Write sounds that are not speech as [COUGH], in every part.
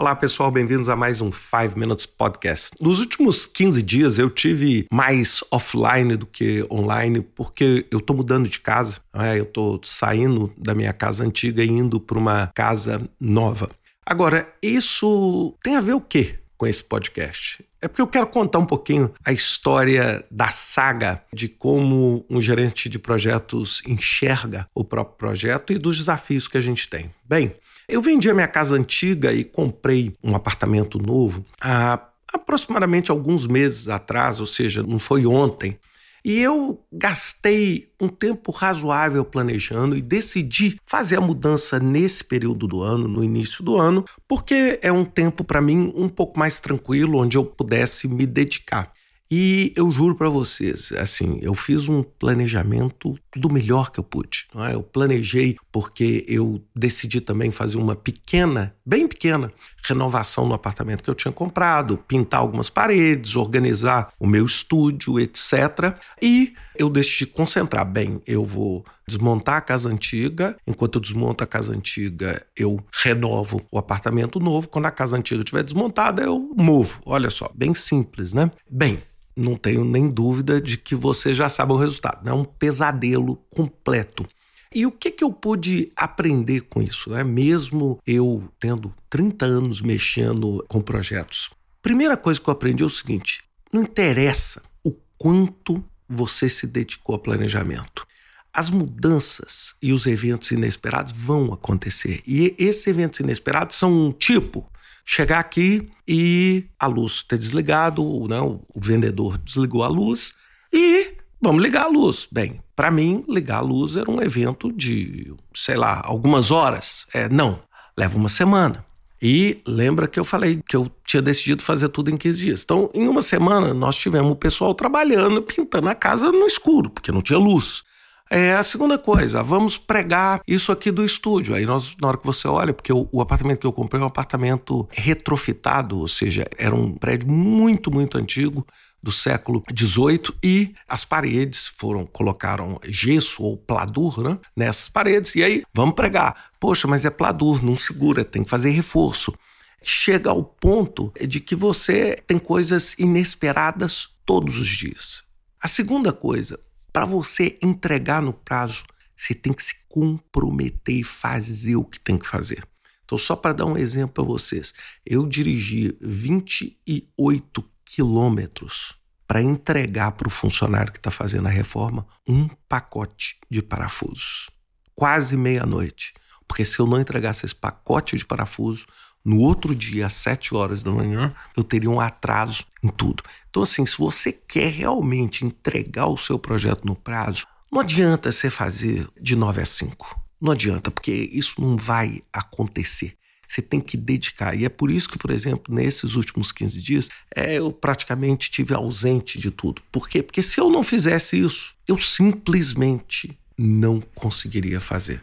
Olá, pessoal, bem-vindos a mais um 5 Minutes Podcast. Nos últimos 15 dias eu tive mais offline do que online, porque eu tô mudando de casa, né? eu tô saindo da minha casa antiga e indo para uma casa nova. Agora, isso tem a ver o quê com esse podcast? É porque eu quero contar um pouquinho a história da saga de como um gerente de projetos enxerga o próprio projeto e dos desafios que a gente tem. Bem, eu vendi a minha casa antiga e comprei um apartamento novo há aproximadamente alguns meses atrás, ou seja, não foi ontem. E eu gastei um tempo razoável planejando e decidi fazer a mudança nesse período do ano, no início do ano, porque é um tempo para mim um pouco mais tranquilo, onde eu pudesse me dedicar. E eu juro para vocês, assim, eu fiz um planejamento do melhor que eu pude. É? Eu planejei porque eu decidi também fazer uma pequena, bem pequena, renovação no apartamento que eu tinha comprado, pintar algumas paredes, organizar o meu estúdio, etc. E eu decidi concentrar. Bem, eu vou desmontar a casa antiga. Enquanto eu desmonto a casa antiga, eu renovo o apartamento novo. Quando a casa antiga estiver desmontada, eu movo. Olha só, bem simples, né? Bem, não tenho nem dúvida de que você já sabe o resultado. É um pesadelo completo. E o que, que eu pude aprender com isso, né? mesmo eu tendo 30 anos mexendo com projetos? Primeira coisa que eu aprendi é o seguinte: não interessa o quanto você se dedicou a planejamento. As mudanças e os eventos inesperados vão acontecer. E esses eventos inesperados são um tipo chegar aqui e a luz ter desligado, né? o vendedor desligou a luz e vamos ligar a luz. Bem, para mim, ligar a luz era um evento de, sei lá, algumas horas. É, não, leva uma semana. E lembra que eu falei que eu tinha decidido fazer tudo em 15 dias. Então, em uma semana, nós tivemos o pessoal trabalhando, pintando a casa no escuro, porque não tinha luz. É a segunda coisa, vamos pregar isso aqui do estúdio. Aí nós, na hora que você olha, porque o, o, apartamento que eu comprei é um apartamento retrofitado, ou seja, era um prédio muito, muito antigo do século XVIII e as paredes foram colocaram gesso ou pladur né, nessas paredes e aí vamos pregar. Poxa, mas é pladur, não segura, tem que fazer reforço. Chega ao ponto de que você tem coisas inesperadas todos os dias. A segunda coisa, para você entregar no prazo, você tem que se comprometer e fazer o que tem que fazer. Então, só para dar um exemplo para vocês, eu dirigi 28 quilômetros para entregar para o funcionário que está fazendo a reforma um pacote de parafusos. Quase meia-noite. Porque se eu não entregasse esse pacote de parafuso, no outro dia, às 7 horas da manhã, eu teria um atraso em tudo. Então, assim, se você quer realmente entregar o seu projeto no prazo, não adianta você fazer de 9 a 5. Não adianta, porque isso não vai acontecer. Você tem que dedicar. E é por isso que, por exemplo, nesses últimos 15 dias, é, eu praticamente tive ausente de tudo. Por quê? Porque se eu não fizesse isso, eu simplesmente não conseguiria fazer.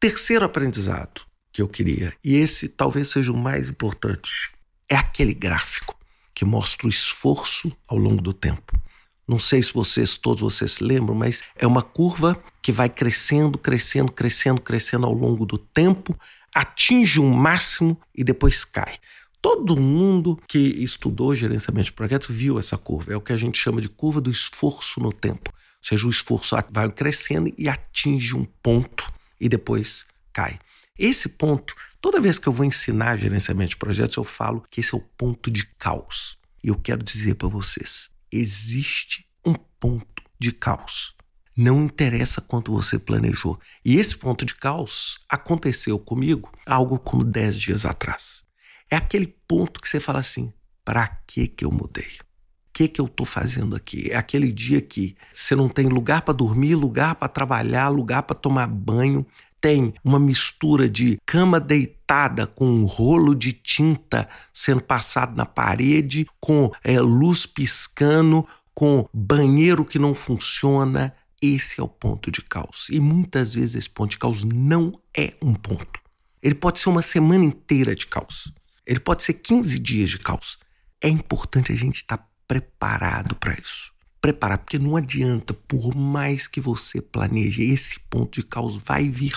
Terceiro aprendizado: que eu queria. E esse talvez seja o mais importante. É aquele gráfico que mostra o esforço ao longo do tempo. Não sei se vocês, todos vocês se lembram, mas é uma curva que vai crescendo, crescendo, crescendo, crescendo ao longo do tempo, atinge um máximo e depois cai. Todo mundo que estudou gerenciamento de projetos viu essa curva. É o que a gente chama de curva do esforço no tempo. Ou seja, o esforço vai crescendo e atinge um ponto e depois cai. Esse ponto, toda vez que eu vou ensinar gerenciamento de projetos, eu falo que esse é o ponto de caos. E eu quero dizer para vocês: existe um ponto de caos. Não interessa quanto você planejou. E esse ponto de caos aconteceu comigo algo como 10 dias atrás. É aquele ponto que você fala assim: para que que eu mudei? O que que eu estou fazendo aqui? É aquele dia que você não tem lugar para dormir, lugar para trabalhar, lugar para tomar banho, tem uma mistura de cama deitada com um rolo de tinta sendo passado na parede, com é, luz piscando, com banheiro que não funciona. Esse é o ponto de caos. E muitas vezes esse ponto de caos não é um ponto. Ele pode ser uma semana inteira de caos. Ele pode ser 15 dias de caos. É importante a gente estar preparado para isso preparado, porque não adianta, por mais que você planeje, esse ponto de caos vai vir.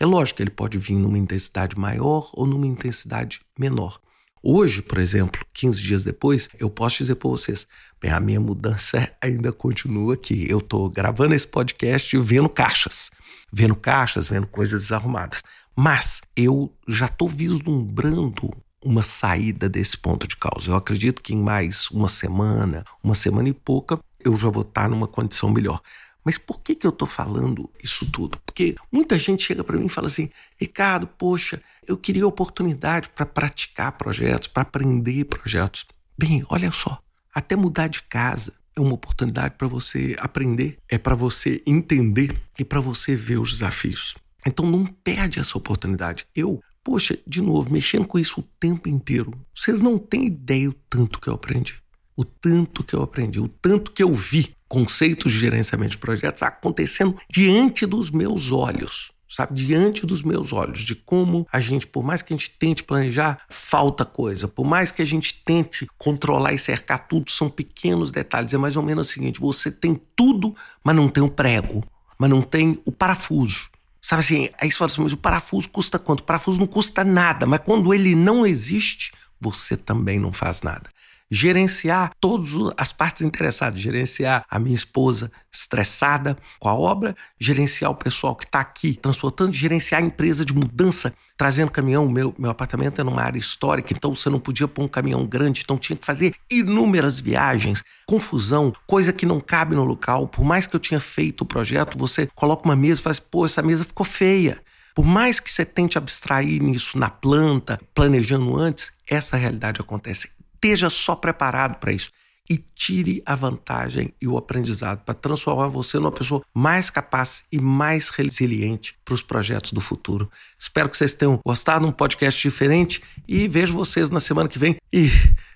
É lógico que ele pode vir numa intensidade maior ou numa intensidade menor. Hoje, por exemplo, 15 dias depois, eu posso dizer para vocês, bem, a minha mudança [LAUGHS] ainda continua aqui. Eu estou gravando esse podcast vendo caixas, vendo caixas, vendo coisas desarrumadas. Mas eu já estou vislumbrando uma saída desse ponto de causa. Eu acredito que em mais uma semana, uma semana e pouca, eu já vou estar numa condição melhor. Mas por que, que eu estou falando isso tudo? Porque muita gente chega para mim e fala assim: Ricardo, poxa, eu queria oportunidade para praticar projetos, para aprender projetos. Bem, olha só, até mudar de casa é uma oportunidade para você aprender, é para você entender e para você ver os desafios. Então não perde essa oportunidade. Eu, poxa, de novo, mexendo com isso o tempo inteiro. Vocês não têm ideia o tanto que eu aprendi. O tanto que eu aprendi, o tanto que eu vi conceitos de gerenciamento de projetos acontecendo diante dos meus olhos sabe, diante dos meus olhos, de como a gente, por mais que a gente tente planejar, falta coisa, por mais que a gente tente controlar e cercar tudo, são pequenos detalhes. É mais ou menos o seguinte: você tem tudo, mas não tem o prego, mas não tem o parafuso. Sabe assim, aí você fala assim, mas o parafuso custa quanto? O parafuso não custa nada, mas quando ele não existe, você também não faz nada gerenciar todas as partes interessadas, gerenciar a minha esposa estressada com a obra, gerenciar o pessoal que está aqui transportando, gerenciar a empresa de mudança, trazendo caminhão. Meu, meu apartamento é numa área histórica, então você não podia pôr um caminhão grande, então tinha que fazer inúmeras viagens, confusão, coisa que não cabe no local. Por mais que eu tinha feito o projeto, você coloca uma mesa e faz, pô, essa mesa ficou feia. Por mais que você tente abstrair nisso na planta, planejando antes, essa realidade acontece esteja só preparado para isso e tire a vantagem e o aprendizado para transformar você numa pessoa mais capaz e mais resiliente para os projetos do futuro. Espero que vocês tenham gostado um podcast diferente e vejo vocês na semana que vem. E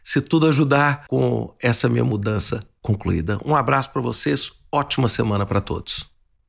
se tudo ajudar com essa minha mudança concluída. Um abraço para vocês, ótima semana para todos.